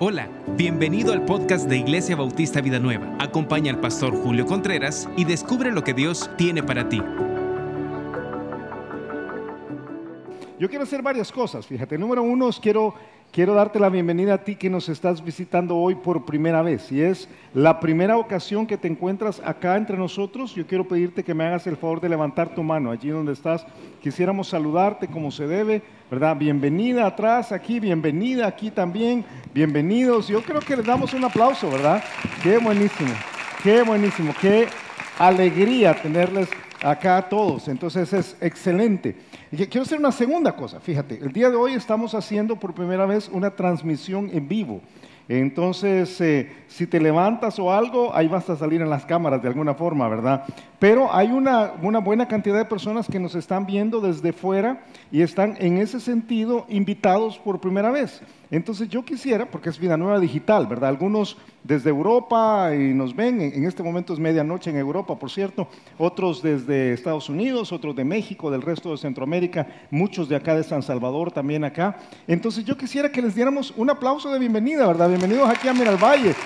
Hola, bienvenido al podcast de Iglesia Bautista Vida Nueva. Acompaña al pastor Julio Contreras y descubre lo que Dios tiene para ti. Yo quiero hacer varias cosas, fíjate. Número uno, quiero, quiero darte la bienvenida a ti que nos estás visitando hoy por primera vez. Y es la primera ocasión que te encuentras acá entre nosotros. Yo quiero pedirte que me hagas el favor de levantar tu mano allí donde estás. Quisiéramos saludarte como se debe, ¿verdad? Bienvenida atrás, aquí, bienvenida aquí también. Bienvenidos. Yo creo que les damos un aplauso, ¿verdad? Qué buenísimo, qué buenísimo, qué alegría tenerles acá a todos. Entonces es excelente. Y quiero hacer una segunda cosa, fíjate, el día de hoy estamos haciendo por primera vez una transmisión en vivo. Entonces, eh, si te levantas o algo, ahí vas a salir en las cámaras de alguna forma, ¿verdad? Pero hay una, una buena cantidad de personas que nos están viendo desde fuera y están en ese sentido invitados por primera vez. Entonces yo quisiera, porque es vida nueva digital, ¿verdad? Algunos desde Europa y nos ven, en este momento es medianoche en Europa, por cierto, otros desde Estados Unidos, otros de México, del resto de Centroamérica, muchos de acá de San Salvador también acá. Entonces yo quisiera que les diéramos un aplauso de bienvenida, ¿verdad? Bienvenidos aquí a Miralvalle.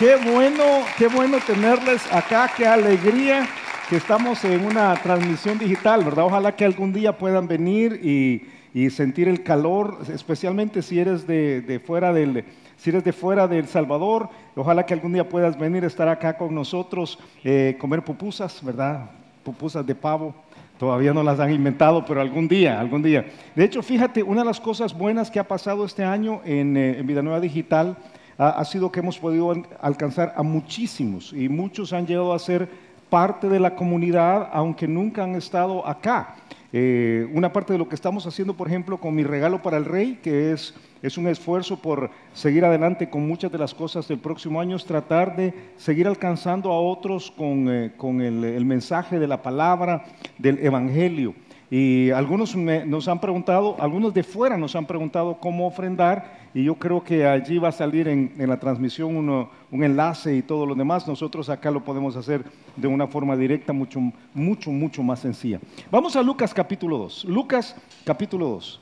Qué bueno, qué bueno tenerles acá, qué alegría que estamos en una transmisión digital, ¿verdad? Ojalá que algún día puedan venir y, sentir el calor, especialmente si eres de, fuera del, si eres de fuera del Salvador, ojalá que algún día puedas venir a estar acá con nosotros, eh, comer pupusas, ¿verdad? Pupusas de pavo. Todavía no las han inventado, pero algún día, algún día. De hecho, fíjate, una de las cosas buenas que ha pasado este año en, eh, en Vida Nueva Digital ha, ha sido que hemos podido alcanzar a muchísimos y muchos han llegado a ser parte de la comunidad, aunque nunca han estado acá. Eh, una parte de lo que estamos haciendo, por ejemplo, con mi regalo para el rey, que es, es un esfuerzo por seguir adelante con muchas de las cosas del próximo año, es tratar de seguir alcanzando a otros con, eh, con el, el, mensaje de la palabra, del Evangelio. Y algunos nos han preguntado, algunos de fuera nos han preguntado cómo ofrendar y yo creo que allí va a salir en, la transmisión un enlace y todo lo demás. Nosotros acá lo podemos hacer de una forma directa, mucho, mucho, mucho más sencilla. Vamos a Lucas capítulo 2. Lucas capítulo 2.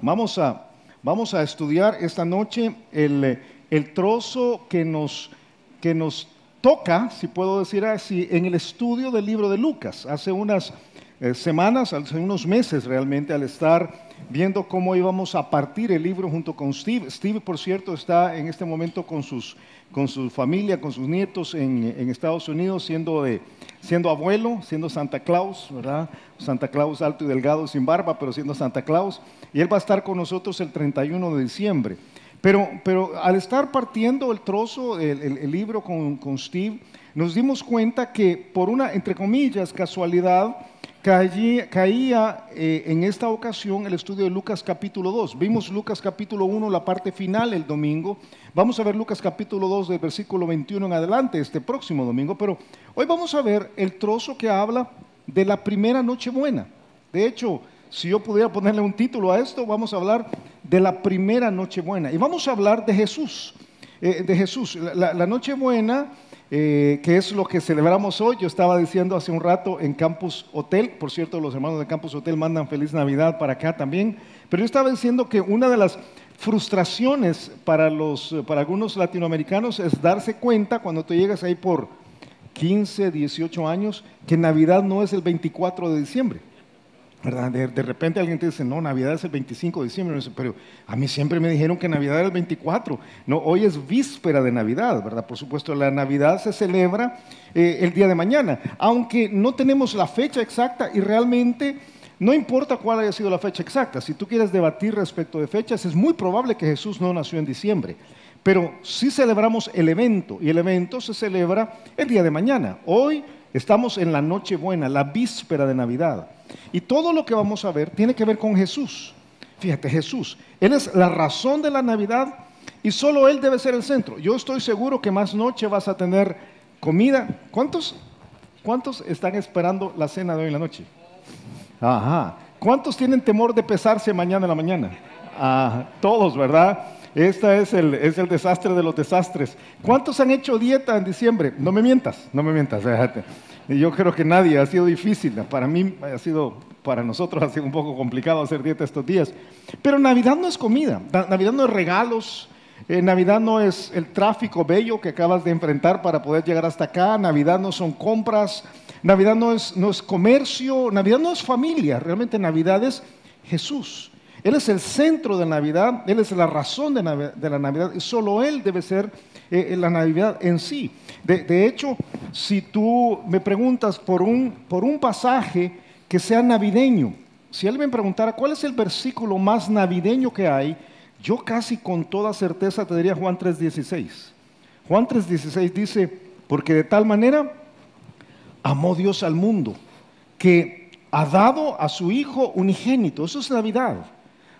Vamos a, vamos a estudiar esta noche el, el trozo que nos, que nos toca, si puedo decir así, en el estudio del libro de Lucas. Hace unas eh, semanas, hace unos meses realmente, al estar viendo cómo íbamos a partir el libro junto con Steve. Steve, por cierto, está en este momento con, sus, con su familia, con sus nietos en, en Estados Unidos, siendo, de, siendo abuelo, siendo Santa Claus, ¿verdad? Santa Claus alto y delgado, sin barba, pero siendo Santa Claus. Y él va a estar con nosotros el 31 de diciembre. Pero, pero al estar partiendo el trozo, el, el, libro con, con Steve, nos dimos cuenta que por una, entre comillas, casualidad, caía, eh, en esta ocasión el estudio de Lucas capítulo 2. Vimos Lucas capítulo 1, la parte final el domingo. Vamos a ver Lucas capítulo 2 del versículo 21 en adelante este próximo domingo, pero hoy vamos a ver el trozo que habla de la primera noche buena. De hecho, si yo pudiera ponerle un título a esto, vamos a hablar de la primera noche buena. Y vamos a hablar de Jesús. Eh, de Jesús. La, la noche buena eh, que es lo que celebramos hoy. Yo estaba diciendo hace un rato en Campus Hotel, por cierto, los hermanos de Campus Hotel mandan feliz Navidad para acá también, pero yo estaba diciendo que una de las frustraciones para, los, para algunos latinoamericanos es darse cuenta cuando tú llegas ahí por 15, 18 años, que Navidad no es el 24 de diciembre. De, repente alguien te dice, no, Navidad es el 25 de diciembre, pero a mí siempre me dijeron que Navidad era el 24. No, hoy es víspera de Navidad, ¿verdad? Por supuesto, la Navidad se celebra eh, el día de mañana, aunque no tenemos la fecha exacta y realmente no importa cuál haya sido la fecha exacta. Si tú quieres debatir respecto de fechas, es muy probable que Jesús no nació en diciembre. Pero sí celebramos el evento y el evento se celebra el día de mañana. Hoy estamos en la noche buena, la víspera de Navidad. Y todo lo que vamos a ver tiene que ver con Jesús. Fíjate, Jesús. Él es la razón de la Navidad y solo Él debe ser el centro. Yo estoy seguro que más noche vas a tener comida. ¿Cuántos, cuántos están esperando la cena de hoy en la noche? Ajá. ¿Cuántos tienen temor de pesarse mañana en la mañana? Ah, todos, ¿verdad? Este es el, es el desastre de los desastres. ¿Cuántos han hecho dieta en diciembre? No me mientas, no me mientas, fíjate. Yo creo que nadie, ha sido difícil. Para mí ha sido, para nosotros ha sido un poco complicado hacer dieta estos días. Pero Navidad no es comida, Navidad no es regalos, Eh, Navidad no es el tráfico bello que acabas de enfrentar para poder llegar hasta acá. Navidad no son compras. Navidad no es, no es comercio. Navidad no es familia. Realmente Navidad es Jesús. Él es el centro de Navidad. Él es la razón de, la Navidad. Y solo Él debe ser eh, la Navidad en sí. De, hecho, si tú me preguntas por un, por un pasaje que sea navideño, si alguien me preguntara cuál es el versículo más navideño que hay, yo casi con toda certeza te diría Juan 3:16. Juan 3:16 dice, porque de tal manera amó Dios al mundo, que ha dado a su Hijo unigénito, eso es Navidad,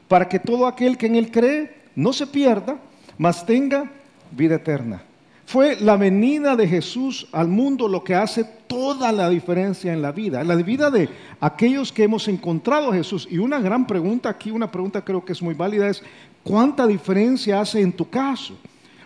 para que todo aquel que en Él cree no se pierda, mas tenga vida eterna. Fue la venida de Jesús al mundo lo que hace toda la diferencia en la vida, en la vida de aquellos que hemos encontrado a Jesús. Y una gran pregunta aquí, una pregunta creo que es muy válida, es ¿cuánta diferencia hace en tu caso?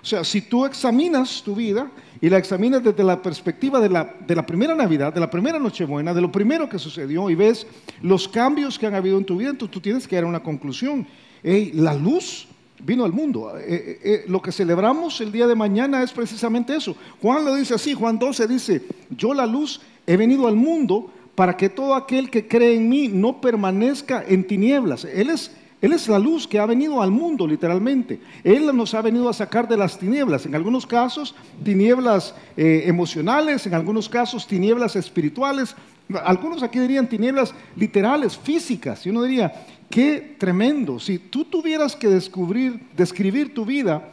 O sea, si tú examinas tu vida y la examinas desde la perspectiva de la, de la primera Navidad, de la primera Nochebuena, de lo primero que sucedió y ves los cambios que han habido en tu vida, entonces tú tienes que dar una conclusión. la luz vino al mundo. Eh, eh, eh, lo que celebramos el día de mañana es precisamente eso. Juan lo dice así, Juan 12 dice, yo la luz he venido al mundo para que todo aquel que cree en mí no permanezca en tinieblas. Él es, él es la luz que ha venido al mundo, literalmente. Él nos ha venido a sacar de las tinieblas. En algunos casos, tinieblas emocionales, en algunos casos, tinieblas espirituales. Algunos aquí dirían tinieblas literales, físicas. Y uno diría, Qué tremendo. Si tú tuvieras que descubrir, describir tu vida,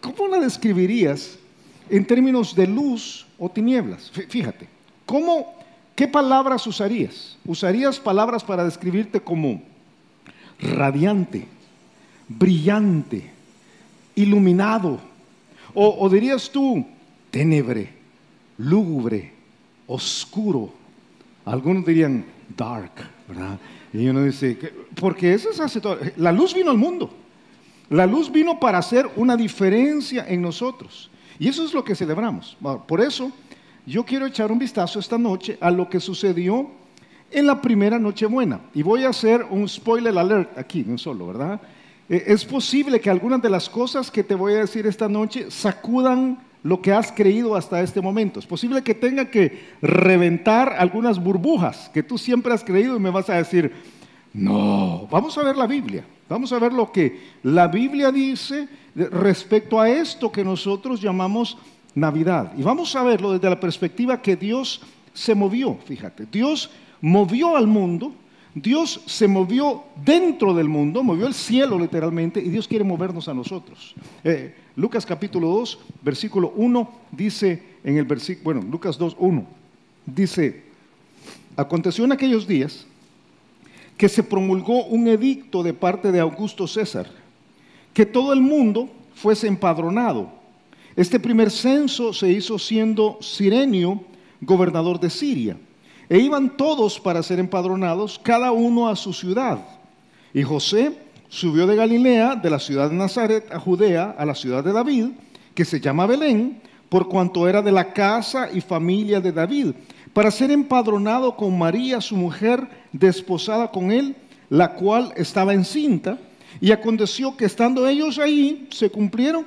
¿cómo la describirías en términos de luz o tinieblas? Fíjate, ¿cómo, ¿qué palabras usarías? ¿Usarías palabras para describirte como radiante, brillante, iluminado? ¿O, dirías tú tenebre, lúgubre, oscuro? Algunos dirían dark, ¿verdad? Y uno dice, porque eso es hace todo. La luz vino al mundo. La luz vino para hacer una diferencia en nosotros. Y eso es lo que celebramos. Por eso, yo quiero echar un vistazo esta noche a lo que sucedió en la primera Nochebuena. Y voy a hacer un spoiler alert aquí, no solo, ¿verdad? Eh, es posible que algunas de las cosas que te voy a decir esta noche sacudan lo que has creído hasta este momento. Es posible que tenga que reventar algunas burbujas que tú siempre has creído y me vas a decir, no, vamos a ver la Biblia, vamos a ver lo que la Biblia dice respecto a esto que nosotros llamamos Navidad. Y vamos a verlo desde la perspectiva que Dios se movió, fíjate, Dios movió al mundo, Dios se movió dentro del mundo, movió el cielo literalmente, y Dios quiere movernos a nosotros. Eh, Lucas capítulo 2, versículo 1, dice en el versículo, bueno, Lucas 2, 1, dice, aconteció en aquellos días que se promulgó un edicto de parte de Augusto César, que todo el mundo fuese empadronado. Este primer censo se hizo siendo Sirenio gobernador de Siria, e iban todos para ser empadronados, cada uno a su ciudad. Y José subió de Galilea, de la ciudad de Nazaret, a Judea, a la ciudad de David, que se llama Belén, por cuanto era de la casa y familia de David, para ser empadronado con María, su mujer, desposada con él, la cual estaba encinta. Y aconteció que estando ellos ahí, se cumplieron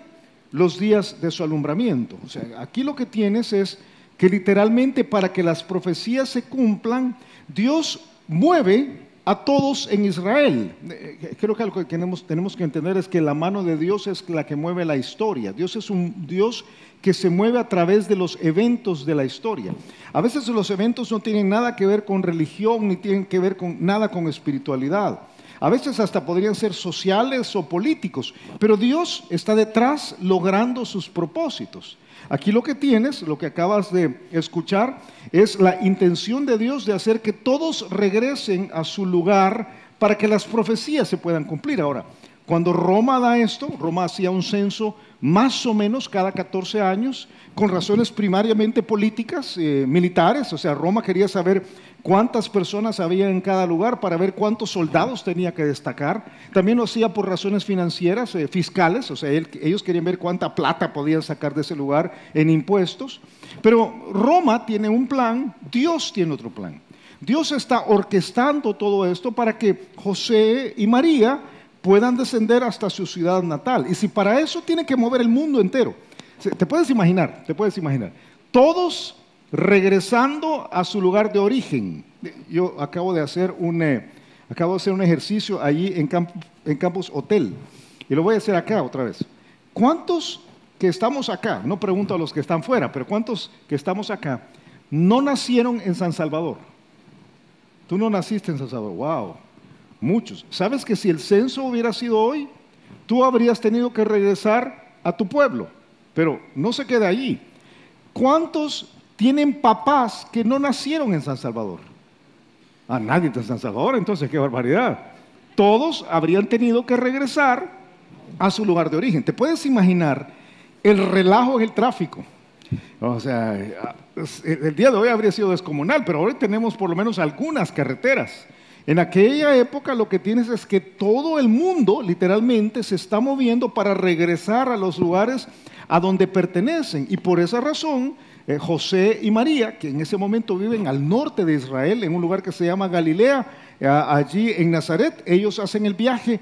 los días de su alumbramiento. O sea, aquí lo que tienes es que literalmente para que las profecías se cumplan, Dios mueve a todos en Israel. Eh, creo que lo que tenemos, tenemos, que entender es que la mano de Dios es la que mueve la historia. Dios es un Dios que se mueve a través de los eventos de la historia. A veces los eventos no tienen nada que ver con religión ni tienen que ver con nada con espiritualidad. A veces hasta podrían ser sociales o políticos, pero Dios está detrás logrando sus propósitos. Aquí lo que tienes, lo que acabas de escuchar, es la intención de Dios de hacer que todos regresen a su lugar para que las profecías se puedan cumplir. Ahora, cuando Roma da esto, Roma hacía un censo más o menos cada 14 años, con razones primariamente políticas, eh, militares, o sea, Roma quería saber cuántas personas había en cada lugar para ver cuántos soldados tenía que destacar. También lo hacía por razones financieras, eh, fiscales, o sea, ellos querían ver cuánta plata podían sacar de ese lugar en impuestos. Pero Roma tiene un plan, Dios tiene otro plan. Dios está orquestando todo esto para que José y María puedan descender hasta su ciudad natal. Y si para eso tiene que mover el mundo entero, te puedes imaginar, te puedes imaginar, todos regresando a su lugar de origen. Yo acabo de hacer un, eh, acabo de hacer un ejercicio allí en, en Campus Hotel y lo voy a hacer acá otra vez. ¿Cuántos que estamos acá, no pregunto a los que están fuera, pero cuántos que estamos acá, no nacieron en San Salvador? Tú no naciste en San Salvador, wow, muchos. ¿Sabes que si el censo hubiera sido hoy, tú habrías tenido que regresar a tu pueblo? Pero no se queda allí. ¿Cuántos tienen papás que no nacieron en San Salvador? A ah, nadie en San Salvador, entonces qué barbaridad. Todos habrían tenido que regresar a su lugar de origen. ¿Te puedes imaginar el relajo en el tráfico? O sea, el día de hoy habría sido descomunal, pero hoy tenemos por lo menos algunas carreteras. En aquella época lo que tienes es que todo el mundo literalmente se está moviendo para regresar a los lugares a donde pertenecen. Y por esa razón eh, José y María, que en ese momento viven al norte de Israel, en un lugar que se llama Galilea, allí en Nazaret, ellos hacen el viaje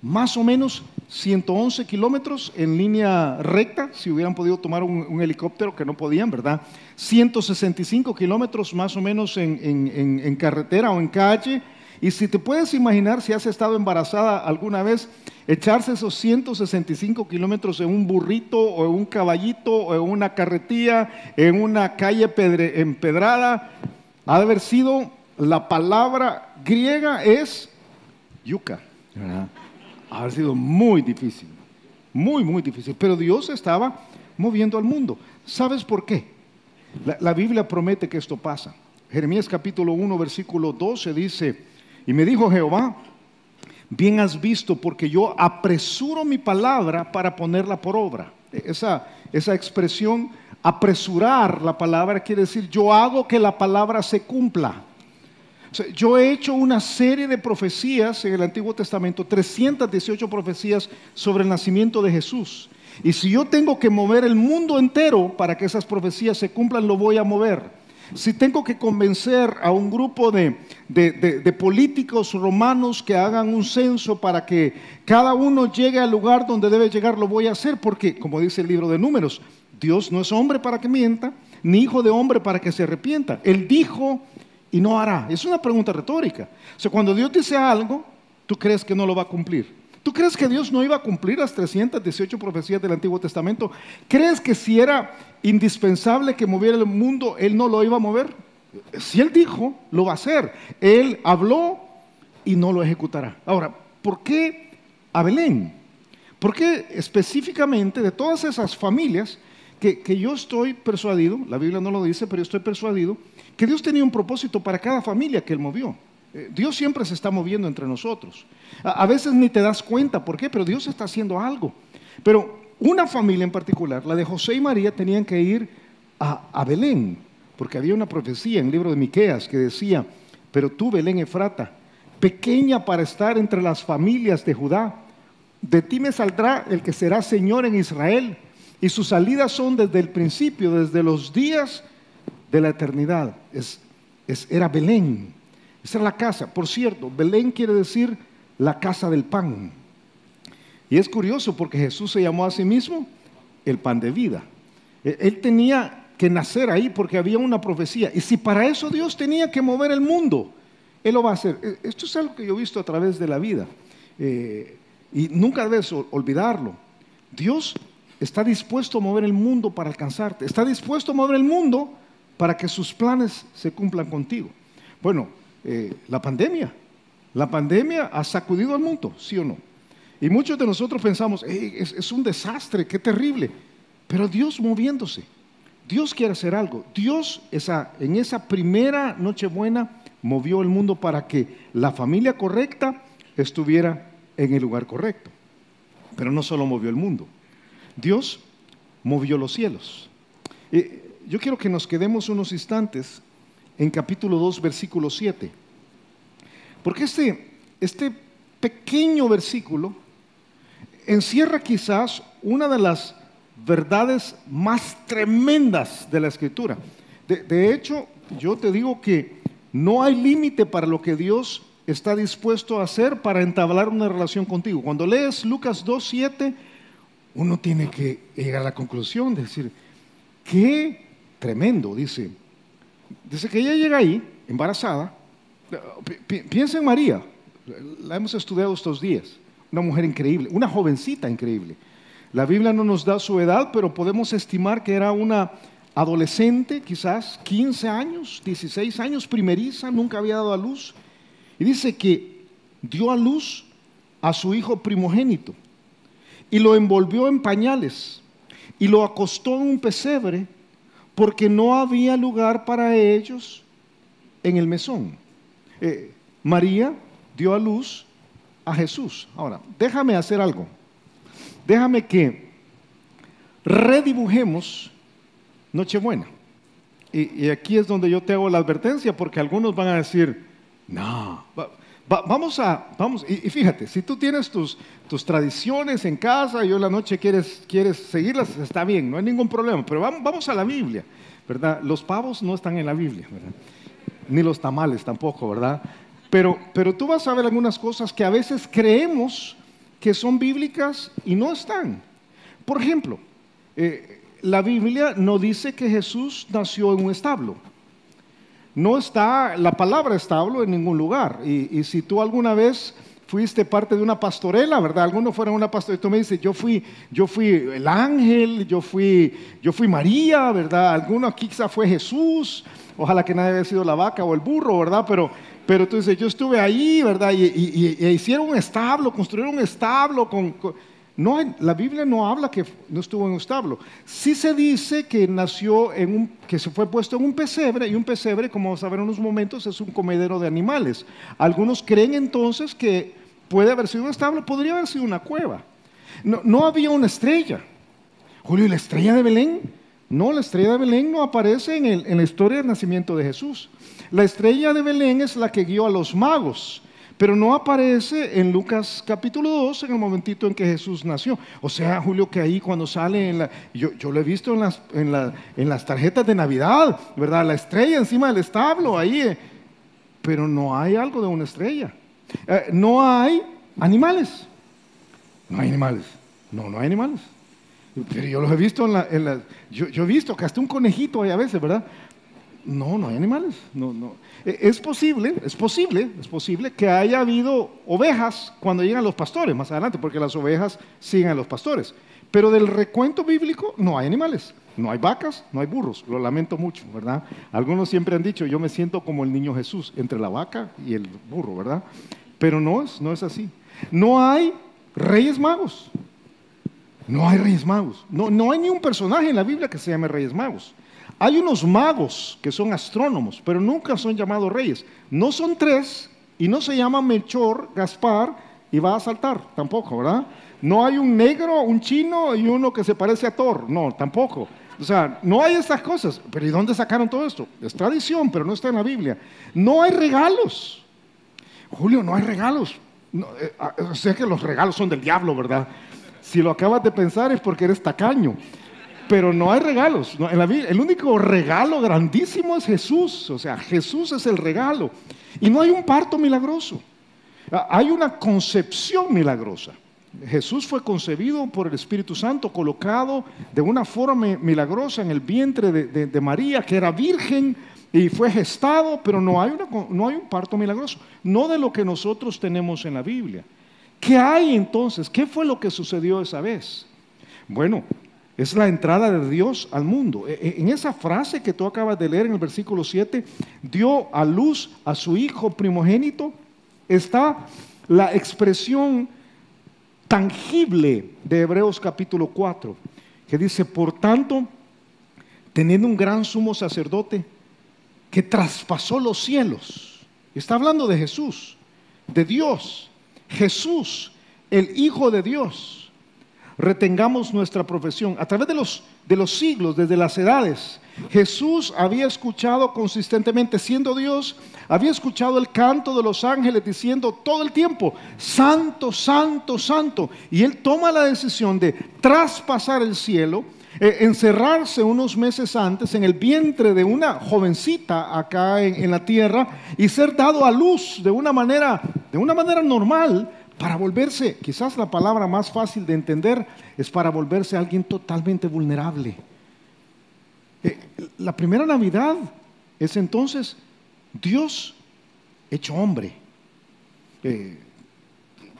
más o menos 111 kilómetros en línea recta, si hubieran podido tomar un, helicóptero, que no podían, ¿verdad? 165 kilómetros más o menos en carretera o en calle, y si te puedes imaginar, si has estado embarazada alguna vez, echarse esos 165 kilómetros en un burrito o en un caballito o en una carretilla, en una calle empedrada, ha de haber sido, la palabra griega es yuca. Ha haber sido muy difícil, muy, muy difícil. Pero Dios estaba moviendo al mundo. ¿Sabes por qué? La, la Biblia promete que esto pasa. Jeremías capítulo 1, versículo 12 dice, y me dijo Jehová, bien has visto porque yo apresuro mi palabra para ponerla por obra. Esa, esa expresión, apresurar la palabra, quiere decir yo hago que la palabra se cumpla. yo he hecho una serie de profecías en el Antiguo Testamento, 318 profecías sobre el nacimiento de Jesús. Y si yo tengo que mover el mundo entero para que esas profecías se cumplan, lo voy a mover. Si tengo que convencer a un grupo de, políticos romanos que hagan un censo para que cada uno llegue al lugar donde debe llegar, lo voy a hacer porque, como dice el libro de números, Dios no es hombre para que mienta, ni hijo de hombre para que se arrepienta. Él dijo y no hará. Es una pregunta retórica. O sea, cuando Dios dice algo, tú crees que no lo va a cumplir. ¿Tú crees que Dios no iba a cumplir las 318 profecías del Antiguo Testamento? ¿Crees que si era indispensable que moviera el mundo, Él no lo iba a mover? Si Él dijo, lo va a hacer. Él habló y no lo ejecutará. Ahora, ¿por qué a Belén? ¿Por qué específicamente de todas esas familias que, que yo estoy persuadido, la Biblia no lo dice, pero yo estoy persuadido, que Dios tenía un propósito para cada familia que Él movió? Eh, Dios siempre se está moviendo entre nosotros. A, veces ni te das cuenta por qué, pero Dios está haciendo algo. Pero una familia en particular, la de José y María, tenían que ir a, Belén, porque había una profecía en el libro de Miqueas que decía, pero tú, Belén Efrata, pequeña para estar entre las familias de Judá, de ti me saldrá el que será Señor en Israel, y sus salidas son desde el principio, desde los días de la eternidad. Es, era Belén, esa es la casa. Por cierto, Belén quiere decir la casa del pan. Y es curioso porque Jesús se llamó a sí mismo el pan de vida. E, él tenía que nacer ahí porque había una profecía. Y si para eso Dios tenía que mover el mundo, Él lo va a hacer. E, esto es algo que yo he visto a través de la vida. Eh, y nunca debes olvidarlo. Dios está dispuesto a mover el mundo para alcanzarte. Está dispuesto a mover el mundo para que sus planes se cumplan contigo. Bueno, eh, la pandemia. La pandemia ha sacudido al mundo, ¿sí o no? Y muchos de nosotros pensamos, es, un desastre, qué terrible. Pero Dios moviéndose. Dios quiere hacer algo. Dios en esa primera Nochebuena movió el mundo para que la familia correcta estuviera en el lugar correcto. Pero no solo movió el mundo. Dios movió los cielos. Eh, yo quiero que nos quedemos unos instantes en capítulo 2, versículo 7. Porque este, este pequeño versículo encierra quizás una de las verdades más tremendas de la escritura. De, hecho, yo te digo que no hay límite para lo que Dios está dispuesto a hacer para entablar una relación contigo. Cuando lees Lucas 2.7, uno tiene que llegar a la conclusión de decir, qué tremendo, dice. Dice que ella llega ahí, embarazada. Piensa en María, la hemos estudiado estos días. Una mujer increíble, una jovencita increíble. La Biblia no nos da su edad, pero podemos estimar que era una adolescente, quizás 15 años, 16 años, primeriza, nunca había dado a luz. Y dice que dio a luz a su hijo primogénito y lo envolvió en pañales y lo acostó en un pesebre porque no había lugar para ellos en el mesón. Eh, María dio a luz a Jesús. Ahora, déjame hacer algo. Déjame que redibujemos Nochebuena. Y, y aquí es donde yo te hago la advertencia porque algunos van a decir, no, vamos a, vamos, y, fíjate, si tú tienes tus, tradiciones en casa y hoy la noche quieres, quieres seguirlas, está bien, no hay ningún problema, pero vamos, vamos a la Biblia, ¿verdad? Los pavos no están en la Biblia, ¿verdad? Ni los tamales tampoco, ¿verdad? Pero, pero tú vas a ver algunas cosas que a veces creemos que son bíblicas y no están. Por ejemplo, eh, la Biblia no dice que Jesús nació en un establo no está la palabra establo en ningún lugar. Y, si tú alguna vez fuiste parte de una pastorela, ¿verdad? Algunos fueron una pastorela, tú me dices, yo fui, yo fui el ángel, yo fui, yo fui María, ¿verdad? Alguno quizá fue Jesús, ojalá que nadie haya sido la vaca o el burro, ¿verdad? Pero, pero tú dices, yo estuve ahí, ¿verdad? Y, hicieron un establo, construyeron un establo con no la Biblia no habla que no estuvo en un establo. Sí se dice que nació en un, que se fue puesto en un pesebre y un pesebre, como vamos a ver en unos momentos, es un comedero de animales. Algunos creen entonces que puede haber sido un establo, podría haber sido una cueva. No, había una estrella. Julio, ¿y la estrella de Belén? No, la estrella de Belén no aparece en la historia del nacimiento de Jesús. La estrella de Belén es la que guió a los magos pero no aparece en Lucas capítulo 2 en el momentito en que Jesús nació. O sea, Julio, que ahí cuando sale, en la, yo, lo he visto en las, en las tarjetas de Navidad, ¿verdad? La estrella encima del establo, ahí, eh. pero no hay algo de una estrella. Eh, no hay animales. No hay animales. No, no hay animales. Pero yo los he visto en la... En la yo, yo, he visto que hasta un conejito hay a veces, ¿verdad? No, no hay animales. No, no. Eh, es posible, es posible, es posible que haya habido ovejas cuando llegan los pastores más adelante, porque las ovejas siguen a los pastores. Pero del recuento bíblico no hay animales, no hay vacas, no hay burros. Lo lamento mucho, ¿verdad? Algunos siempre han dicho, yo me siento como el niño Jesús, entre la vaca y el burro, ¿verdad? Pero no es, no es así. No hay reyes magos. No hay reyes magos. No, no hay ni un personaje en la Biblia que se llame reyes magos. Hay unos magos que son astrónomos, pero nunca son llamados reyes. No son tres y no se llaman Melchor, Gaspar y va a saltar, tampoco, ¿verdad? No hay un negro, un chino y uno que se parece a Thor, no, tampoco. O sea, no hay estas cosas. Pero ¿y dónde sacaron todo esto? Es tradición, pero no está en la Biblia. No hay regalos. Julio, no hay regalos. Eh, ah, que los regalos son del diablo, ¿verdad? Si lo acabas de pensar es porque eres tacaño pero no hay regalos. en la el único regalo grandísimo es Jesús. O sea, Jesús es el regalo. Y no hay un parto milagroso. Ah, hay una concepción milagrosa. Jesús fue concebido por el Espíritu Santo, colocado de una forma milagrosa en el vientre de, María, que era virgen y fue gestado, pero no hay, no hay un parto milagroso. No de lo que nosotros tenemos en la Biblia. ¿Qué hay entonces? ¿Qué fue lo que sucedió esa vez? Bueno, es la entrada de Dios al mundo. E, e, en esa frase que tú acabas de leer en el versículo 7, dio a luz a su hijo primogénito, está la expresión tangible de Hebreos capítulo 4, que dice, por tanto, teniendo un gran sumo sacerdote que traspasó los cielos, está hablando de Jesús, de Dios, Jesús, el Hijo de Dios retengamos nuestra profesión. A través de los, de los siglos, desde las edades, Jesús había escuchado consistentemente, siendo Dios, había escuchado el canto de los ángeles diciendo todo el tiempo, santo, santo, santo. Y él toma la decisión de traspasar el cielo Eh, encerrarse unos meses antes en el vientre de una jovencita acá en, en, la tierra y ser dado a luz de una manera, de una manera normal para volverse, quizás la palabra más fácil de entender es para volverse alguien totalmente vulnerable. Eh, la primera Navidad es entonces Dios hecho hombre. Eh,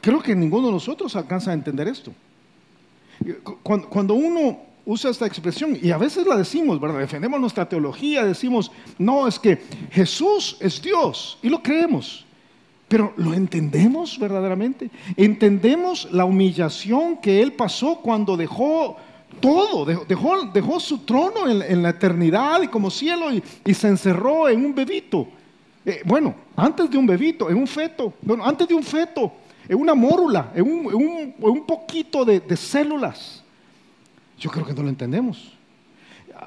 creo que ninguno de nosotros alcanza a entender esto. Eh, cuando, cuando, uno usa esta expresión, y a veces la decimos, ¿verdad? Defendemos nuestra teología, decimos, no, es que Jesús es Dios, y lo creemos. Pero ¿lo entendemos verdaderamente? ¿Entendemos la humillación que Él pasó cuando dejó todo, dejó, su trono en, la eternidad y como cielo y, se encerró en un bebito? Eh, bueno, antes de un bebito, en un feto, bueno, antes de un feto, en una mórula, en un, poquito de células. Yo creo que no lo entendemos.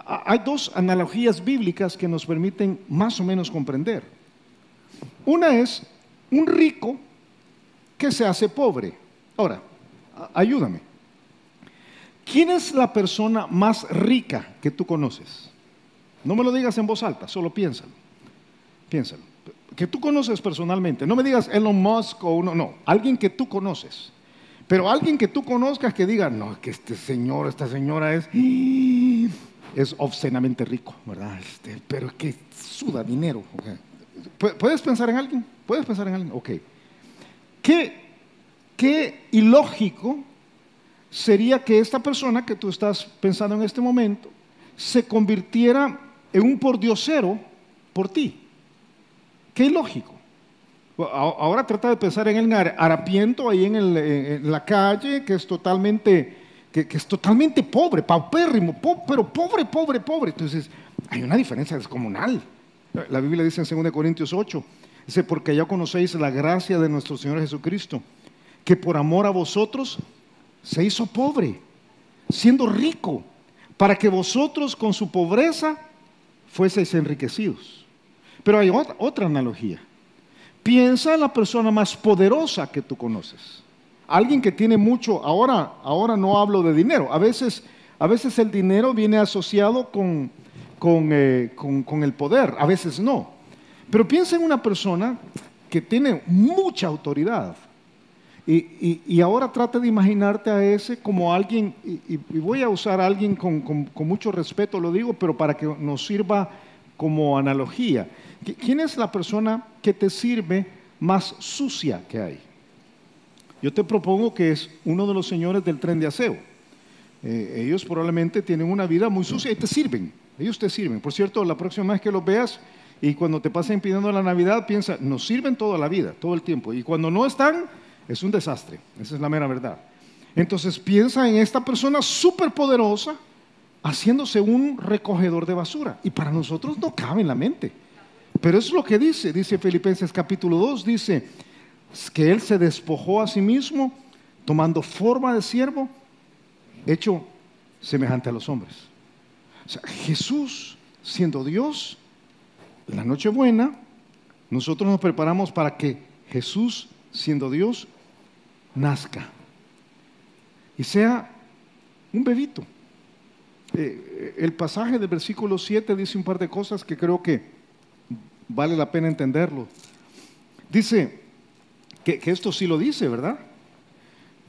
Hay dos analogías bíblicas que nos permiten más o menos comprender. Una es un rico que se hace pobre. Ahora, ayúdame. ¿Quién es la persona más rica que tú conoces? No me lo digas en voz alta, solo piénsalo. Piénsalo. Que tú conoces personalmente. No me digas Elon Musk o uno, no. Alguien que tú conoces. Pero alguien que tú conozcas que diga, no, que este señor, esta señora es, es obscenamente rico, ¿verdad? Este, pero que suda dinero. ¿Puedes pensar en alguien? ¿Puedes pensar en alguien? Ok. ¿Qué, qué ilógico sería que esta persona que tú estás pensando en este momento se convirtiera en un pordiosero por ti? Qué ilógico. Ahora trata de pensar en el harapiento ahí en, la calle, que es totalmente, que, es totalmente pobre, paupérrimo, pero pobre, pobre, pobre. Entonces, hay una diferencia descomunal. La Biblia dice en 2 Corintios 8, Dice, porque ya conocéis la gracia de nuestro Señor Jesucristo, que por amor a vosotros se hizo pobre, siendo rico, para que vosotros con su pobreza fueseis enriquecidos. Pero hay otra, analogía. Piensa en la persona más poderosa que tú conoces. Alguien que tiene mucho, ahora, ahora no hablo de dinero, a veces, a veces el dinero viene asociado con, con, eh, con el poder, a veces no. Pero piensa en una persona que tiene mucha autoridad. Y, ahora trata de imaginarte a ese como alguien, y, voy a usar a alguien con, mucho respeto, lo digo, pero para que nos sirva como analogía. ¿Quién es la persona que te sirve más sucia que hay? Yo te propongo que es uno de los señores del tren de aseo. Eh, ellos probablemente tienen una vida muy sucia y te sirven. Ellos te sirven. Por cierto, la próxima vez que los veas, y cuando te pasen pidiendo la Navidad, piensa, nos sirven toda la vida, todo el tiempo. Y cuando no están, es un desastre. Esa es la mera verdad. Entonces piensa en esta persona súper poderosa haciéndose un recogedor de basura. Y para nosotros no cabe en la mente. Pero eso es lo que dice, dice Filipenses capítulo 2, dice que él se despojó a sí mismo tomando forma de siervo, hecho semejante a los hombres. O sea, Jesús, siendo Dios, la Nochebuena, nosotros nos preparamos para que Jesús, siendo Dios, nazca y sea un bebito. Eh, el pasaje del versículo 7 dice un par de cosas que creo que vale la pena entenderlo. Dice que, esto sí lo dice, ¿verdad?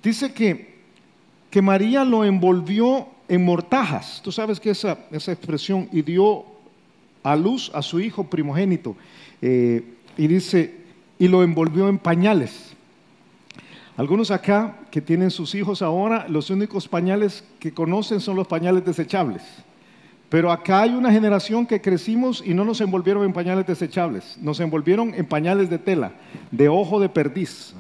Dice que, que María lo envolvió en mortajas. Tú sabes que esa, esa expresión y dio a luz a su hijo primogénito. Eh, y dice, y lo envolvió en pañales. Algunos acá que tienen sus hijos ahora, los únicos pañales que conocen son los pañales desechables. Pero acá hay una generación que crecimos y no nos envolvieron en pañales desechables, nos envolvieron en pañales de tela, de ojo de perdiz,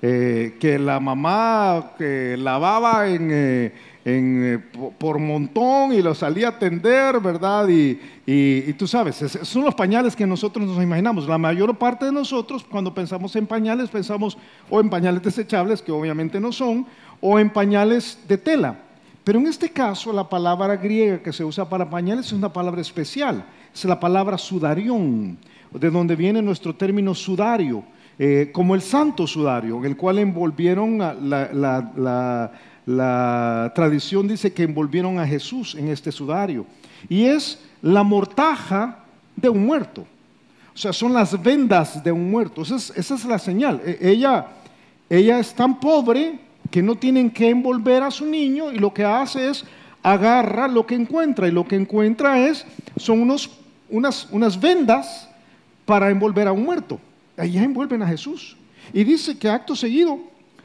eh, que la mamá que lavaba en, eh, en, eh, por montón y lo salía a atender, ¿verdad? Y, tú sabes, son los pañales que nosotros nos imaginamos. La mayor parte de nosotros, cuando pensamos en pañales, pensamos o en pañales desechables, que obviamente no son, o en pañales de tela. Pero en este caso, la palabra griega que se usa para pañales es una palabra especial. Es la palabra sudarión, de donde viene nuestro término sudario, eh, como el santo sudario, en el cual envolvieron la la tradición dice que envolvieron a Jesús en este sudario. Y es la mortaja de un muerto. O sea, son las vendas de un muerto. Esa es, esa es la señal. E, ella, ella es tan pobre que no tienen que envolver a su niño y lo que hace es agarra lo que encuentra y lo que encuentra es, son unos, unas, unas vendas para envolver a un muerto. Allá envuelven a Jesús. Y dice que acto seguido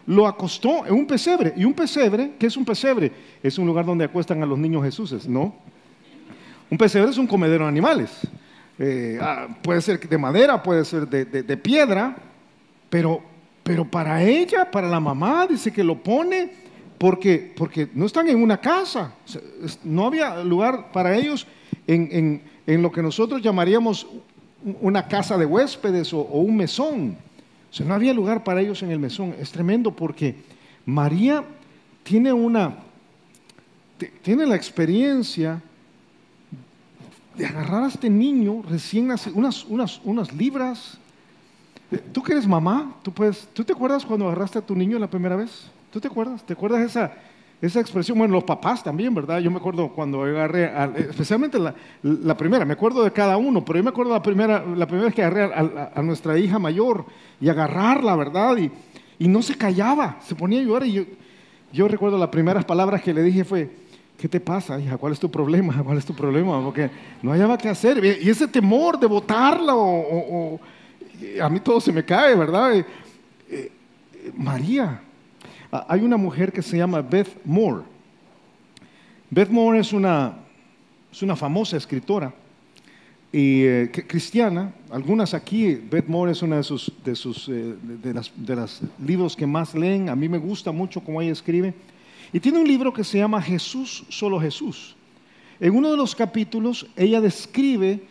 lo acostó en un pesebre. ¿Y un pesebre? ¿Qué es un pesebre? Es un lugar donde acuestan a los niños Jesuses, ¿no? Un pesebre es un comedero de animales. Eh, ah, puede ser de madera, puede ser de, de, piedra, pero, pero para ella, para la mamá, dice que lo pone porque, porque no están en una casa. No había lugar para ellos en, en, lo que nosotros llamaríamos una casa de huéspedes o, un mesón. O sea, no había lugar para ellos en el mesón. Es tremendo porque María tiene una, tiene la experiencia de agarrar a este niño recién nacido, unas, unas, unas libras. Tú que eres mamá, ¿tú, puedes, ¿tú te acuerdas cuando agarraste a tu niño la primera vez? ¿Tú te acuerdas? ¿Te acuerdas esa, esa expresión? Bueno, los papás también, ¿verdad? Yo me acuerdo cuando agarré, especialmente la, primera, me acuerdo de cada uno, pero yo me acuerdo la primera, la primera vez que agarré a, nuestra hija mayor y agarrarla, ¿verdad? Y, y, no se callaba, se ponía a llorar y yo, yo recuerdo las primeras palabras que le dije fue, ¿qué te pasa, hija? ¿Cuál es tu problema? ¿Cuál es tu problema? Porque no hallaba qué hacer. Y ese temor de botarla o, a mí todo se me cae, ¿verdad? Eh, eh, María, Ah, hay una mujer que se llama Beth Moore. Beth Moore es una, es una famosa escritora y eh, cristiana. Algunas aquí, Beth Moore es una de sus, de sus de, las, de los libros que más leen. A mí me gusta mucho cómo ella escribe. Y tiene un libro que se llama Jesús, solo Jesús. En uno de los capítulos, ella describe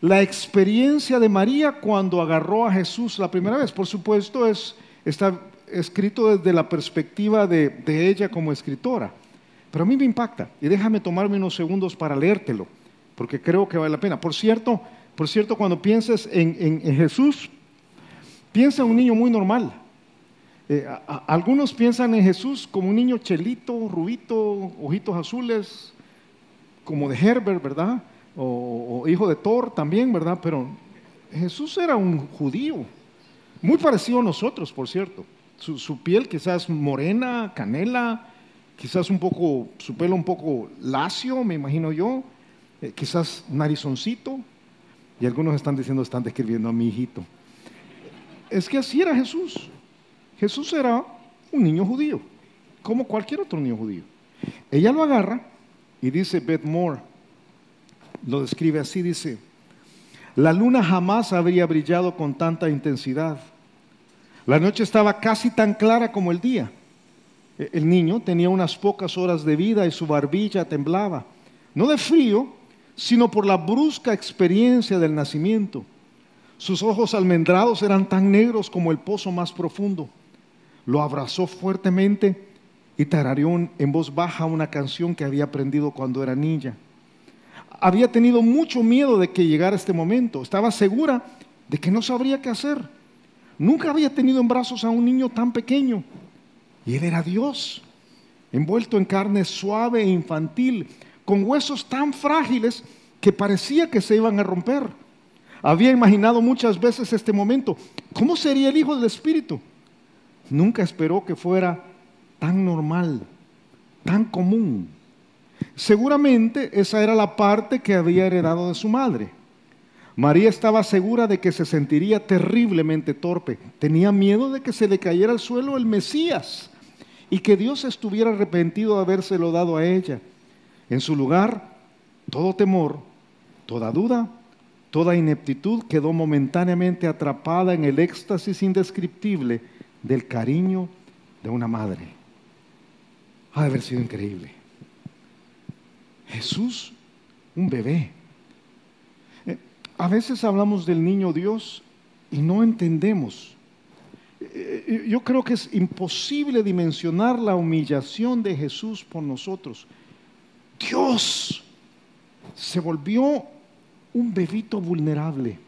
la experiencia de María cuando agarró a Jesús la primera vez. Por supuesto, es, está escrito desde la perspectiva de, ella como escritora, pero a mí me impacta y déjame tomarme unos segundos para leértelo, porque creo que vale la pena. Por cierto, por cierto cuando pienses en, Jesús, piensa en un niño muy normal. Eh, algunos piensan en Jesús como un niño chelito, rubito, ojitos azules, como de Herbert, ¿verdad? O hijo de Thor también, ¿verdad? Pero Jesús era un judío, muy parecido a nosotros, por cierto. Su, piel quizás morena, canela, quizás un poco, su pelo un poco lacio, me imagino yo, eh, quizás narizoncito, y algunos están diciendo, están describiendo a mi hijito. Es que así era Jesús. Jesús era un niño judío, como cualquier otro niño judío. Ella lo agarra y dice Beth Moore, lo describe así, dice, la luna jamás habría brillado con tanta intensidad la noche estaba casi tan clara como el día. E-, el niño tenía unas pocas horas de vida y su barbilla temblaba, no de frío, sino por la brusca experiencia del nacimiento. Sus ojos almendrados eran tan negros como el pozo más profundo. Lo abrazó fuertemente y tarareó en voz baja una canción que había aprendido cuando era niña. Había tenido mucho miedo de que llegara este momento. Estaba segura de que no sabría qué hacer. Nunca había tenido en brazos a un niño tan pequeño. Y él era Dios, envuelto en carne suave e infantil, con huesos tan frágiles que parecía que se iban a romper. Había imaginado muchas veces este momento. ¿Cómo sería el Hijo del Espíritu? Nunca esperó que fuera tan normal, tan común. Seguramente esa era la parte que había heredado de su madre. María estaba segura de que se sentiría terriblemente torpe. Tenía miedo de que se le cayera al suelo el Mesías y que Dios estuviera arrepentido de habérselo dado a ella. En su lugar, todo temor, toda duda, toda ineptitud quedó momentáneamente atrapada en el éxtasis indescriptible del cariño de una madre. Ha de haber sido increíble. Jesús, un bebé a veces hablamos del niño Dios y no entendemos. Eh, eh, yo creo que es imposible dimensionar la humillación de Jesús por nosotros. Dios se volvió un bebito vulnerable.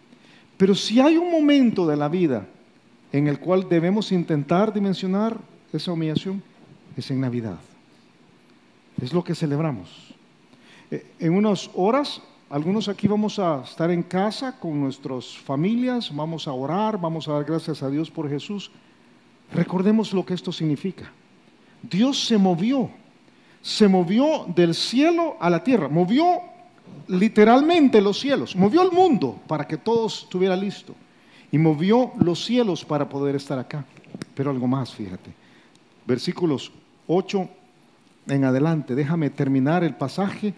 Pero si hay un momento de la vida en el cual debemos intentar dimensionar esa humillación, es en Navidad. Es lo que celebramos. Eh, en unas horas, algunos aquí vamos a estar en casa con nuestras familias, vamos a orar, vamos a dar gracias a Dios por Jesús. Recordemos lo que esto significa. Dios se movió, se movió del cielo a la tierra, movió literalmente los cielos, movió el mundo para que todo estuviera listo y movió los cielos para poder estar acá. Pero algo más, fíjate. Versículos 8 en adelante, déjame terminar el pasaje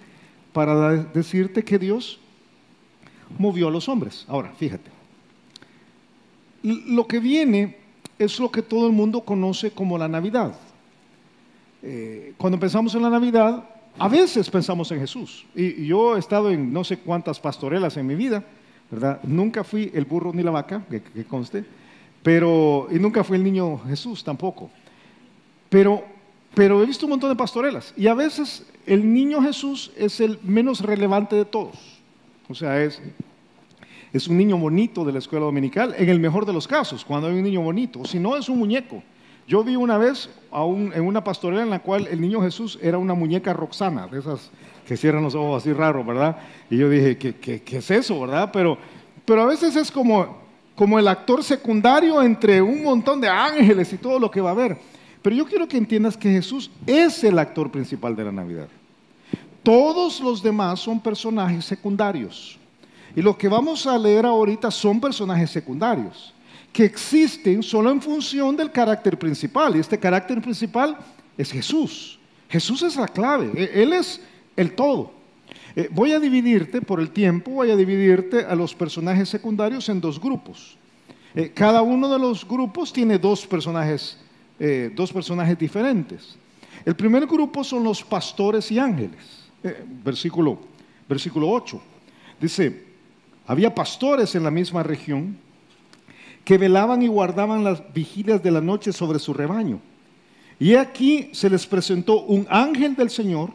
para decirte que Dios movió a los hombres. Ahora, fíjate. Lo que viene es lo que todo el mundo conoce como la Navidad. Eh, cuando pensamos en la Navidad, a veces pensamos en Jesús. Y, yo he estado en no sé cuántas pastorelas en mi vida, ¿verdad? Nunca fui el burro ni la vaca, que, que conste, pero, y nunca fui el niño Jesús tampoco. Pero, pero he visto un montón de pastorelas. Y a veces el niño Jesús es el menos relevante de todos. O sea, es, es un niño bonito de la escuela dominical, en el mejor de los casos, cuando hay un niño bonito. Si no, es un muñeco. Yo vi una vez en una pastorela en la cual el niño Jesús era una muñeca Roxana, de esas que cierran los ojos así raro, ¿verdad? Y yo dije, ¿qué, qué, es eso, verdad? Pero, pero a veces es como, como el actor secundario entre un montón de ángeles y todo lo que va a haber. Pero yo quiero que entiendas que Jesús es el actor principal de la Navidad. Todos los demás son personajes secundarios. Y lo que vamos a leer ahorita son personajes secundarios que existen solo en función del carácter principal. Y este carácter principal es Jesús. Jesús es la clave, e, Él es el todo. Eh, voy a dividirte por el tiempo, voy a dividirte a los personajes secundarios en dos grupos. Eh, cada uno de los grupos tiene dos personajes, eh, dos personajes diferentes. El primer grupo son los pastores y ángeles. versículo, versículo 8. Dice, había pastores en la misma región que velaban y guardaban las vigilias de la noche sobre su rebaño. Y aquí se les presentó un ángel del Señor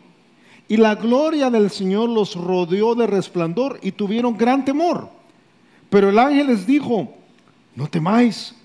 y la gloria del Señor los rodeó de resplandor y tuvieron gran temor. Pero el ángel les dijo, no temáis,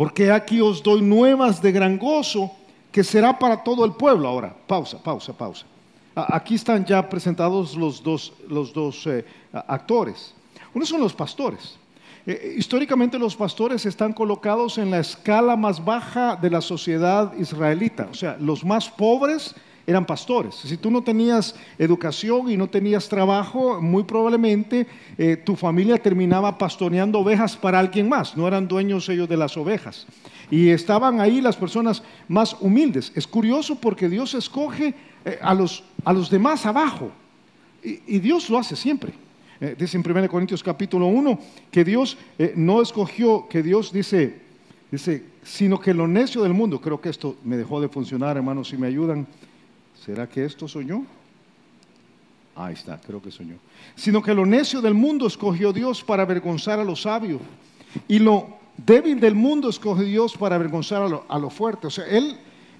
porque aquí os doy nuevas de gran gozo que será para todo el pueblo. Ahora, pausa, pausa, pausa. Aquí están ya presentados los dos, los dos eh, actores. Uno son los pastores. Eh, históricamente los pastores están colocados en la escala más baja de la sociedad israelita, o sea, los más pobres eran pastores. Si tú no tenías educación y no tenías trabajo, muy probablemente eh, tu familia terminaba pastoreando ovejas para alguien más, no eran dueños ellos de las ovejas. Y estaban ahí las personas más humildes. Es curioso porque Dios escoge eh, a, los, a los demás abajo y Dios lo hace siempre. Eh, dice en 1 Corintios capítulo 1 que Dios no escogió, que Dios dice, dice, sino que lo necio del mundo, creo que esto me dejó de funcionar, hermanos, si me ayudan, ¿será que esto yo? Ahí está, creo que soy yo. Sino que lo necio del mundo escogió Dios para avergonzar a los sabios. Y lo débil del mundo escogió Dios para avergonzar a lo, fuerte. O sea, él,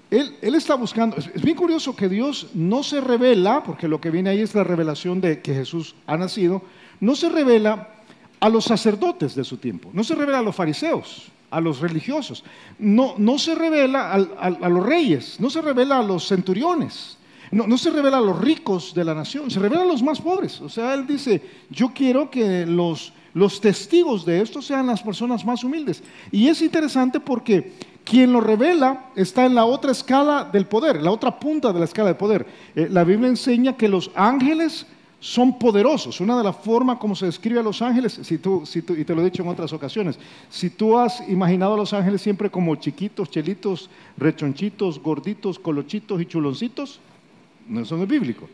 él, él, está buscando. Es, bien curioso que Dios no se revela, porque lo que viene ahí es la revelación de que Jesús ha nacido, no se revela a los sacerdotes de su tiempo, no se revela a los fariseos, a los religiosos, no, no se revela a, los reyes, no se revela a los centuriones, no, no, se revela a los ricos de la nación, se revela a los más pobres. O sea, él dice, yo quiero que los, los testigos de esto sean las personas más humildes. Y es interesante porque quien lo revela está en la otra escala del poder, la otra punta de la escala de poder. Eh, la Biblia enseña que los ángeles son poderosos. Una de las formas como se describe a los ángeles, si tú, si tú, y te lo he dicho en otras ocasiones, si tú has imaginado a los ángeles siempre como chiquitos, chelitos, rechonchitos, gorditos, colochitos y chuloncitos, no son es bíblico.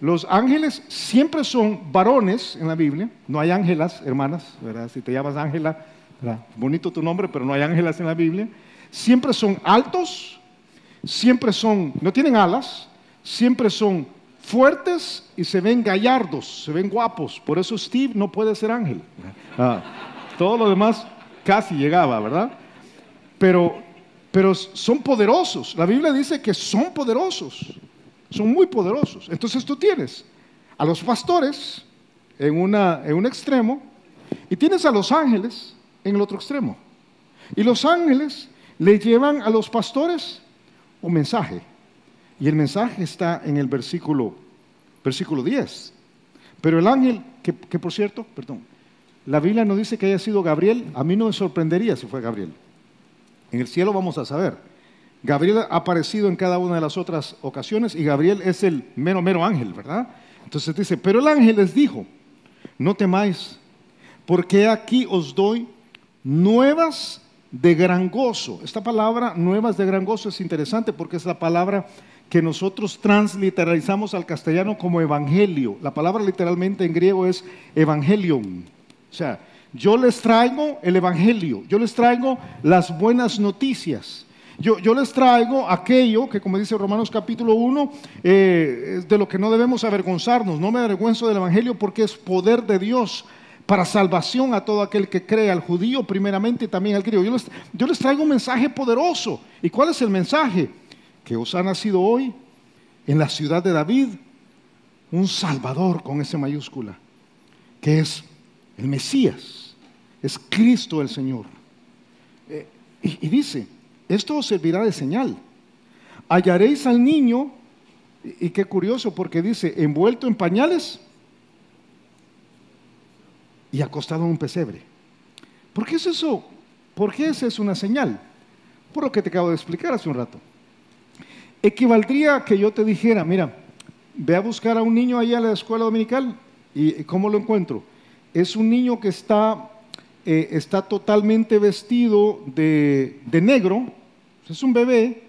Los ángeles siempre son varones en la Biblia, no hay ángelas, hermanas, ¿verdad? Si te llamas Ángela, bonito tu nombre, pero no hay ángelas en la Biblia siempre son altos, siempre son, no tienen alas, siempre son fuertes y se ven gallardos, se ven guapos. Por eso Steve no puede ser ángel. Ah, todo lo demás casi llegaba, ¿verdad? Pero, pero son poderosos. La Biblia dice que son poderosos, son muy poderosos. Entonces tú tienes a los pastores en, una, en un extremo y tienes a los ángeles en el otro extremo. Y los ángeles le llevan a los pastores un mensaje. Y el mensaje está en el versículo, versículo 10. Pero el ángel, que, que por cierto, perdón, la Biblia no dice que haya sido Gabriel, a mí no me sorprendería si fue Gabriel. En el cielo vamos a saber. Gabriel ha aparecido en cada una de las otras ocasiones y Gabriel es el mero, mero ángel, ¿verdad? Entonces dice, pero el ángel les dijo, no temáis, porque aquí os doy nuevas de gran gozo. Esta palabra, nuevas de gran gozo, es interesante porque es la palabra que nosotros transliteralizamos al castellano como evangelio. La palabra literalmente en griego es evangelion. O sea, yo les traigo el evangelio, yo les traigo las buenas noticias. Yo, yo, les traigo aquello que, como dice Romanos capítulo 1, eh, es de lo que no debemos avergonzarnos. No me avergüenzo del Evangelio porque es poder de Dios para salvación a todo aquel que cree, al judío primeramente y también al griego. Yo les, yo les traigo un mensaje poderoso. ¿Y cuál es el mensaje? Que os ha nacido hoy en la ciudad de David un Salvador con ese mayúscula, que es el Mesías, es Cristo el Señor. Eh, y, dice, esto os servirá de señal. Hallaréis al niño, y, y qué curioso porque dice, envuelto en pañales y acostado en un pesebre. ¿Por qué es eso? ¿Por qué esa es una señal? Por lo que te acabo de explicar hace un rato. Equivaldría a que yo te dijera, mira, ve a buscar a un niño allá a la escuela dominical y ¿cómo lo encuentro? Es un niño que está, eh, está totalmente vestido de, de negro, es un bebé,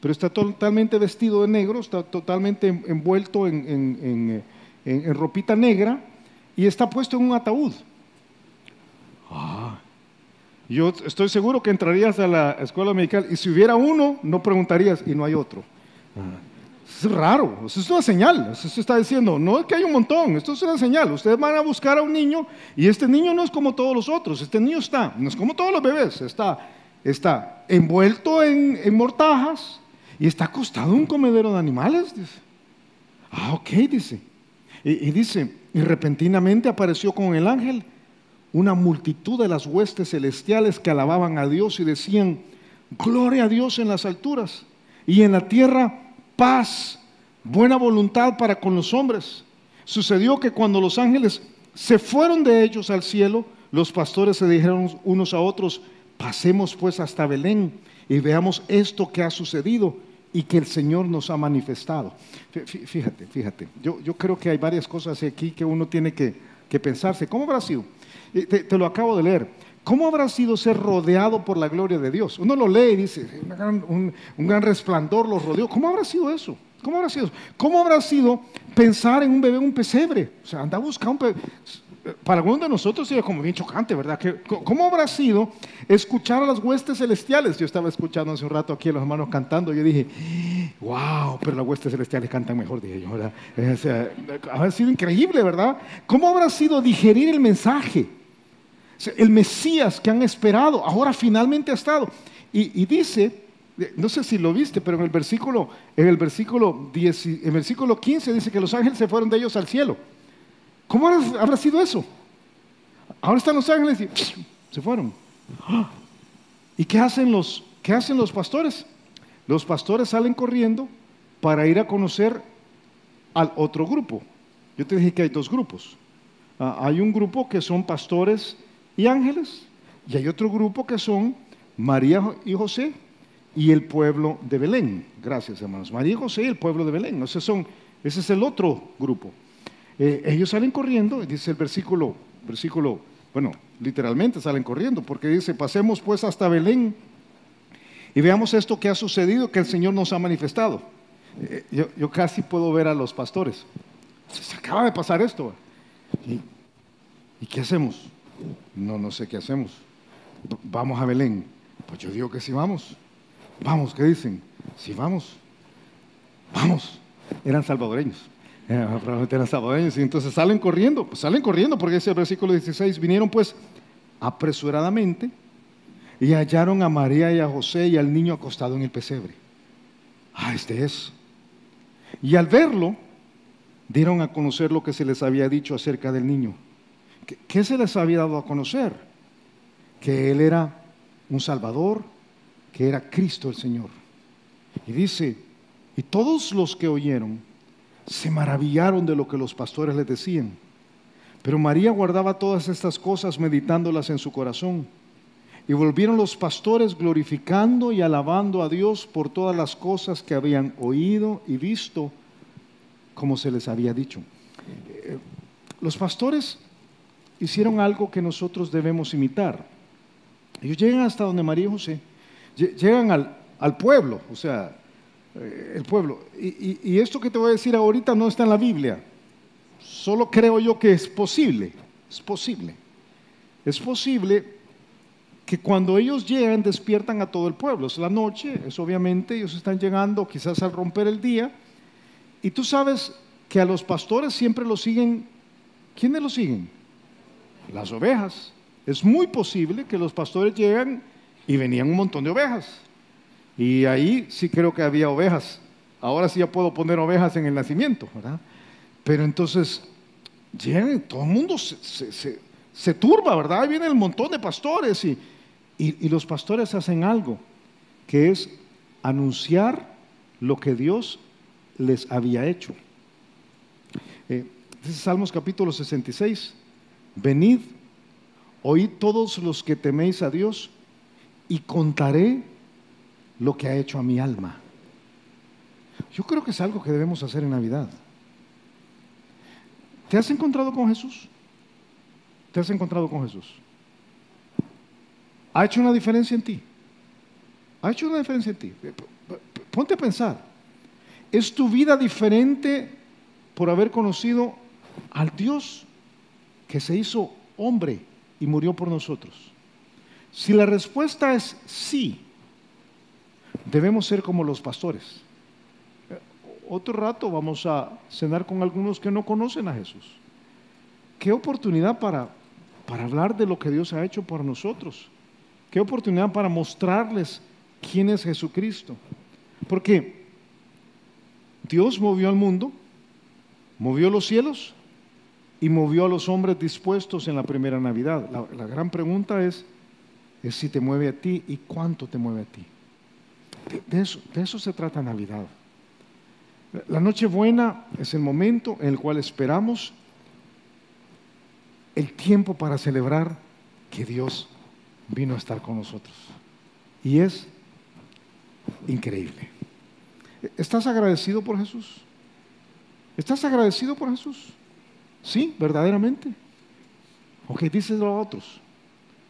pero está totalmente vestido de negro, está totalmente envuelto en, en, en, en ropita negra y está puesto en un ataúd. Yo estoy seguro que entrarías a la escuela medical y si hubiera uno, no preguntarías y no hay otro. Es raro, eso es una señal. Eso se está diciendo, no es que hay un montón, esto es una señal. Ustedes van a buscar a un niño y este niño no es como todos los otros. Este niño está, no es como todos los bebés, está, está envuelto en, en mortajas y está acostado en un comedero de animales. Dice. Ah, ok, dice. Y, y dice, y repentinamente apareció con el ángel una multitud de las huestes celestiales que alababan a Dios y decían, gloria a Dios en las alturas y en la tierra paz, buena voluntad para con los hombres. Sucedió que cuando los ángeles se fueron de ellos al cielo, los pastores se dijeron unos a otros, pasemos pues hasta Belén y veamos esto que ha sucedido y que el Señor nos ha manifestado. Fíjate, fíjate, yo, yo creo que hay varias cosas aquí que uno tiene que, que pensarse. ¿Cómo habrá sido? Te, te, lo acabo de leer. ¿Cómo habrá sido ser rodeado por la gloria de Dios? Uno lo lee y dice, gran, un, un, gran resplandor los rodeó. ¿Cómo habrá sido eso? ¿Cómo habrá sido? ¿Cómo habrá sido pensar en un bebé, un pesebre? O sea, anda a buscar un pesebre. Para algunos de nosotros sería como bien chocante, ¿verdad? ¿Cómo habrá sido escuchar a las huestes celestiales? Yo estaba escuchando hace un rato aquí a los hermanos cantando yo dije, wow, pero las huestes celestiales cantan mejor, dije yo, ¿verdad? O sea, habrá sido increíble, ¿verdad? ¿Cómo habrá sido digerir el mensaje? El Mesías que han esperado, ahora finalmente ha estado. Y, dice, no sé si lo viste, pero en el versículo, en el versículo, 10, en versículo 15 dice que los ángeles se fueron de ellos al cielo. ¿Cómo habrá sido eso? Ahora están los ángeles y se fueron. ¿Y qué hacen los, qué hacen los pastores? Los pastores salen corriendo para ir a conocer al otro grupo. Yo te dije que hay dos grupos. Uh, hay un grupo que son pastores y ángeles, y hay otro grupo que son María y José y el pueblo de Belén. Gracias, hermanos. María y José y el pueblo de Belén. Ese, son, ese es el otro grupo. Eh, ellos salen corriendo, dice el versículo, versículo, bueno, literalmente salen corriendo, porque dice, pasemos pues hasta Belén y veamos esto que ha sucedido, que el Señor nos ha manifestado. Eh, yo, casi puedo ver a los pastores. Se acaba de pasar esto. ¿Y, ¿Y qué hacemos? No, no sé qué hacemos. Vamos a Belén. Pues yo digo que sí vamos. Vamos, ¿qué dicen? Sí vamos. Vamos. Eran salvadoreños. Probablemente eran salvadoreños. Y entonces salen corriendo. Pues salen corriendo porque ese versículo 16. Vinieron pues apresuradamente y hallaron a María y a José y al niño acostado en el pesebre. Ah, este es. Y al verlo, dieron a conocer lo que se les había dicho acerca del niño. ¿Qué, se les había dado a conocer? Que él era un Salvador, que era Cristo el Señor. Y dice, Y todos los que oyeron se maravillaron de lo que los pastores les decían. Pero María guardaba todas estas cosas meditándolas en su corazón. Y volvieron los pastores glorificando y alabando a Dios por todas las cosas que habían oído y visto, como se les había dicho. Eh, los pastores hicieron algo que nosotros debemos imitar. Ellos llegan hasta donde María y José, llegan al, pueblo, o sea, eh, el pueblo. y esto que te voy a decir ahorita no está en la Biblia, Solo creo yo que es posible, es posible. Es posible que cuando ellos llegan despiertan a todo el pueblo. Es la noche, es obviamente, ellos están llegando quizás al romper el día. Y tú sabes que a los pastores siempre los siguen, ¿quiénes los siguen? Las ovejas. Es muy posible que los pastores llegan y venían un montón de ovejas. Y ahí sí creo que había ovejas. Ahora sí ya puedo poner ovejas en el nacimiento, ¿verdad? Pero entonces, todo el mundo se, turba, ¿verdad? Ahí viene el montón de pastores y, y, los pastores hacen algo, que es anunciar lo que Dios les había hecho. Eh, Salmos capítulo 66. Venid, oíd todos los que teméis a Dios y contaré lo que ha hecho a mi alma. Yo creo que es algo que debemos hacer en Navidad. ¿Te has encontrado con Jesús? ¿Te has encontrado con Jesús? ¿Ha hecho una diferencia en ti? ¿Ha hecho una diferencia en ti? Ponte a pensar. ¿Es tu vida diferente por haber conocido al Dios que se hizo hombre y murió por nosotros? Si la respuesta es sí, debemos ser como los pastores otro rato vamos a cenar con algunos que no conocen a Jesús. Qué oportunidad para, para hablar de lo que Dios ha hecho por nosotros. Qué oportunidad para mostrarles quién es Jesucristo. Porque Dios movió al mundo, movió los cielos y movió a los hombres dispuestos en la primera Navidad. La, gran pregunta es, es si te mueve a ti y cuánto te mueve a ti. de eso, de eso se trata Navidad. La Nochebuena es el momento en el cual esperamos el tiempo para celebrar que Dios vino a estar con nosotros. Y es increíble. ¿Estás agradecido por Jesús? ¿Estás agradecido por Jesús? Sí, verdaderamente. Ok, díselo a otros.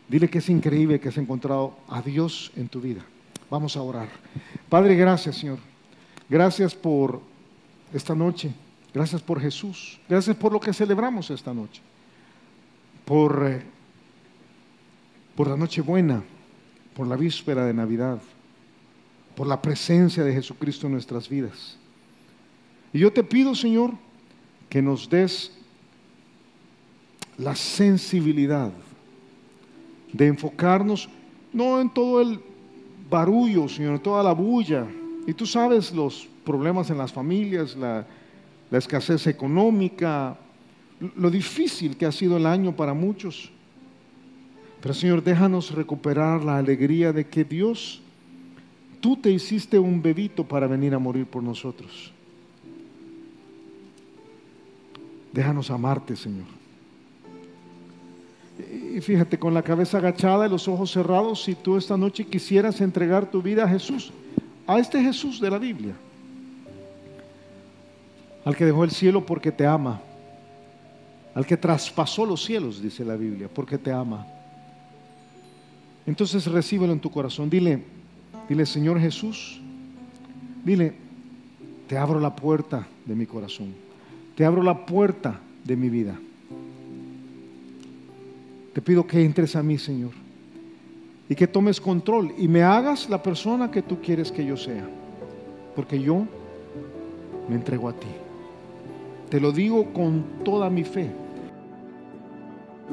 Dile que es increíble que has encontrado a Dios en tu vida. Vamos a orar. Padre, gracias, Señor. Gracias por esta noche. Gracias por Jesús. Gracias por lo que celebramos esta noche. Por, eh, por la noche buena, por la víspera de Navidad, por la presencia de Jesucristo en nuestras vidas. Y yo te pido, Señor, que nos des la sensibilidad de enfocarnos no en todo el barullo, Señor, en toda la bulla. Y tú sabes los problemas en las familias, la, escasez económica, lo difícil que ha sido el año para muchos. Pero Señor, déjanos recuperar la alegría de que Dios, tú te hiciste un bebito para venir a morir por nosotros. Déjanos amarte, Señor. Y fíjate, con la cabeza agachada y los ojos cerrados, si tú esta noche quisieras entregar tu vida a Jesús, a este Jesús de la Biblia, al que dejó el cielo porque te ama, al que traspasó los cielos, dice la Biblia, porque te ama. Entonces recíbelo en tu corazón. Dile, dile, Señor Jesús, dile, te abro la puerta de mi corazón, te abro la puerta de mi vida. Te pido que entres a mí, Señor, y que tomes control y me hagas la persona que tú quieres que yo sea, porque yo me entrego a ti. Te lo digo con toda mi fe.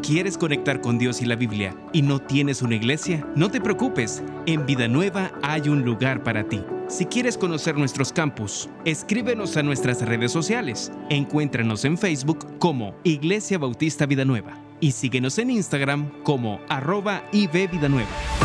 ¿Quieres conectar con Dios y la Biblia y no tienes una iglesia? No te preocupes, en Vida Nueva hay un lugar para ti. Si quieres conocer nuestros campus, escríbenos a nuestras redes sociales. Encuéntranos en Facebook como Iglesia Bautista Vida Nueva y síguenos en Instagram como arroba Nueva.